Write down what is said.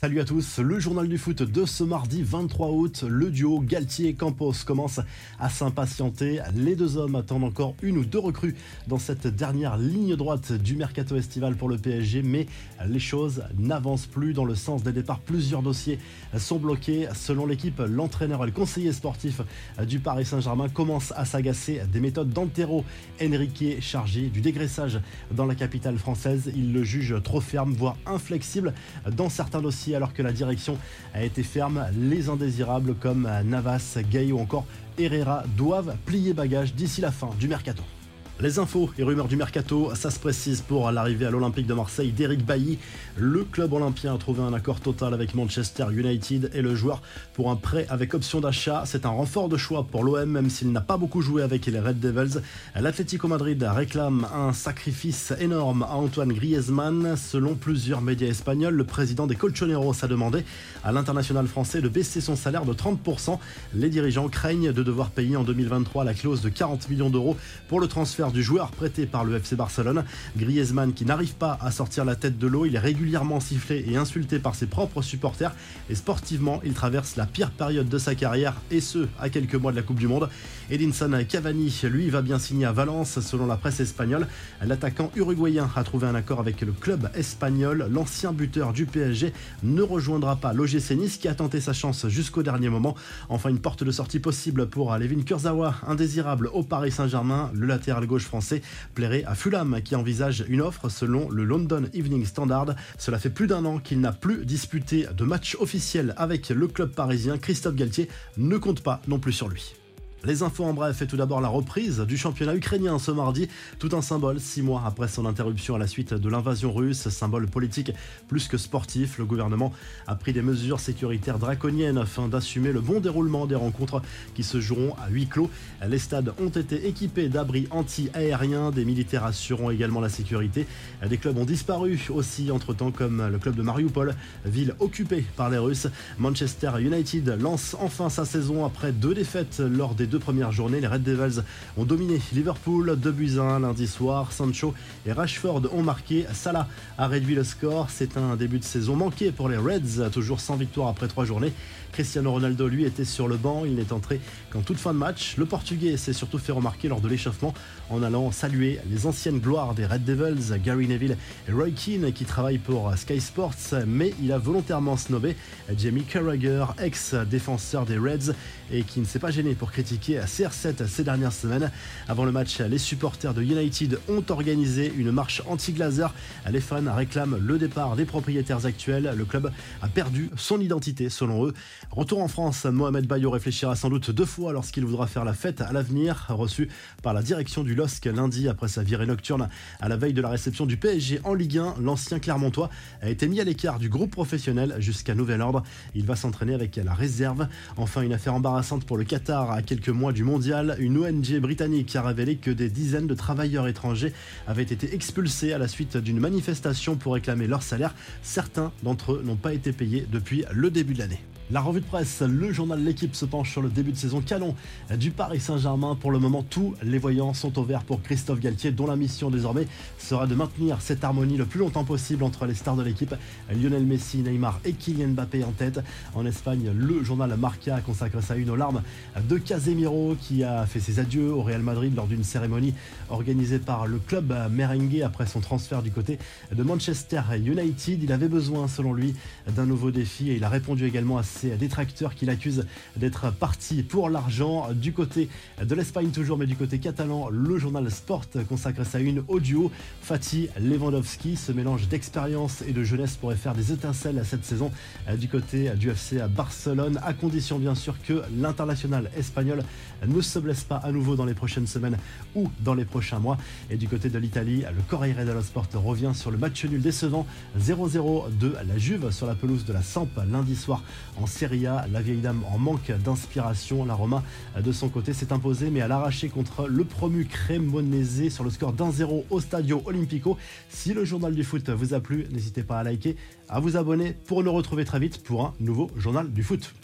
Salut à tous, le journal du foot de ce mardi 23 août, le duo Galtier-Campos commence à s'impatienter. Les deux hommes attendent encore une ou deux recrues dans cette dernière ligne droite du mercato estival pour le PSG, mais les choses n'avancent plus dans le sens des départs. Plusieurs dossiers sont bloqués. Selon l'équipe, l'entraîneur et le conseiller sportif du Paris Saint-Germain commencent à s'agacer des méthodes d'Antero Henrique chargé du dégraissage dans la capitale française. Il le juge trop ferme, voire inflexible dans certains dossiers alors que la direction a été ferme. Les indésirables comme Navas, Gay ou encore Herrera doivent plier bagage d'ici la fin du mercato. Les infos et rumeurs du mercato, ça se précise pour l'arrivée à l'Olympique de Marseille d'Eric Bailly. Le club olympien a trouvé un accord total avec Manchester United et le joueur pour un prêt avec option d'achat. C'est un renfort de choix pour l'OM, même s'il n'a pas beaucoup joué avec les Red Devils. L'Atlético Madrid réclame un sacrifice énorme à Antoine Griezmann. Selon plusieurs médias espagnols, le président des Colchoneros a demandé à l'international français de baisser son salaire de 30%. Les dirigeants craignent de devoir payer en 2023 la clause de 40 millions d'euros pour le transfert du joueur prêté par le FC Barcelone. Griezmann qui n'arrive pas à sortir la tête de l'eau, il est régulièrement sifflé et insulté par ses propres supporters et sportivement il traverse la pire période de sa carrière et ce à quelques mois de la Coupe du Monde. Edinson Cavani lui va bien signer à Valence selon la presse espagnole. L'attaquant uruguayen a trouvé un accord avec le club espagnol. L'ancien buteur du PSG ne rejoindra pas l'OGC Nice qui a tenté sa chance jusqu'au dernier moment. Enfin une porte de sortie possible pour Levin Kurzawa, indésirable au Paris Saint-Germain. Le latéral gauche français plairait à Fulham qui envisage une offre selon le London Evening Standard. Cela fait plus d'un an qu'il n'a plus disputé de match officiel avec le club parisien. Christophe Galtier ne compte pas non plus sur lui. Les infos en bref et tout d'abord la reprise du championnat ukrainien ce mardi, tout un symbole six mois après son interruption à la suite de l'invasion russe, symbole politique plus que sportif. Le gouvernement a pris des mesures sécuritaires draconiennes afin d'assumer le bon déroulement des rencontres qui se joueront à huis clos. Les stades ont été équipés d'abris anti-aériens, des militaires assurant également la sécurité. Des clubs ont disparu aussi entre-temps comme le club de Mariupol, ville occupée par les Russes. Manchester United lance enfin sa saison après deux défaites lors des deux premières journées, les Red Devils ont dominé Liverpool 2 buts 1 lundi soir. Sancho et Rashford ont marqué. Salah a réduit le score. C'est un début de saison manqué pour les Reds, toujours sans victoire après trois journées. Cristiano Ronaldo, lui, était sur le banc. Il n'est entré qu'en toute fin de match. Le Portugais s'est surtout fait remarquer lors de l'échauffement en allant saluer les anciennes gloires des Red Devils, Gary Neville et Roy Keane, qui travaillent pour Sky Sports. Mais il a volontairement snobé Jamie Carragher, ex-défenseur des Reds, et qui ne s'est pas gêné pour critiquer CR7 ces dernières semaines. Avant le match, les supporters de United ont organisé une marche anti-glazer. Les fans réclament le départ des propriétaires actuels. Le club a perdu son identité, selon eux. Retour en France, Mohamed Bayo réfléchira sans doute deux fois lorsqu'il voudra faire la fête à l'avenir, reçu par la direction du LOSC lundi après sa virée nocturne à la veille de la réception du PSG en Ligue 1. L'ancien Clermontois a été mis à l'écart du groupe professionnel jusqu'à nouvel ordre. Il va s'entraîner avec la réserve. Enfin, une affaire embarrassante pour le Qatar à quelques mois du mondial. Une ONG britannique a révélé que des dizaines de travailleurs étrangers avaient été expulsés à la suite d'une manifestation pour réclamer leur salaire. Certains d'entre eux n'ont pas été payés depuis le début de l'année. La revue de presse, le journal L'équipe se penche sur le début de saison canon du Paris Saint-Germain. Pour le moment, tous les voyants sont au vert pour Christophe Galtier, dont la mission désormais sera de maintenir cette harmonie le plus longtemps possible entre les stars de l'équipe, Lionel Messi, Neymar et Kylian Mbappé en tête. En Espagne, le journal Marca consacre sa une aux larmes de Casemiro qui a fait ses adieux au Real Madrid lors d'une cérémonie organisée par le club merengue après son transfert du côté de Manchester United. Il avait besoin, selon lui, d'un nouveau défi et il a répondu également à ses détracteurs qui l'accusent d'être parti pour l'argent. Du côté de l'Espagne toujours, mais du côté catalan, le journal Sport consacre sa une au duo Fatih Lewandowski. Ce mélange d'expérience et de jeunesse pourrait faire des étincelles cette saison du côté du FC à Barcelone, à condition bien sûr que l'international espagnol ne se blesse pas à nouveau dans les prochaines semaines ou dans les prochains mois. Et du côté de l'Italie, le Corriere dello Sport revient sur le match nul décevant 0-0 de la Juve sur la pelouse de la Samp lundi soir en Serie A. La vieille dame en manque d'inspiration. La Roma, de son côté, s'est imposée, mais à l'arraché contre le promu Cremonese sur le score d'1-0 au Stadio Olimpico. Si le journal du foot vous a plu, n'hésitez pas à liker, à vous abonner pour nous retrouver très vite pour un nouveau journal du foot.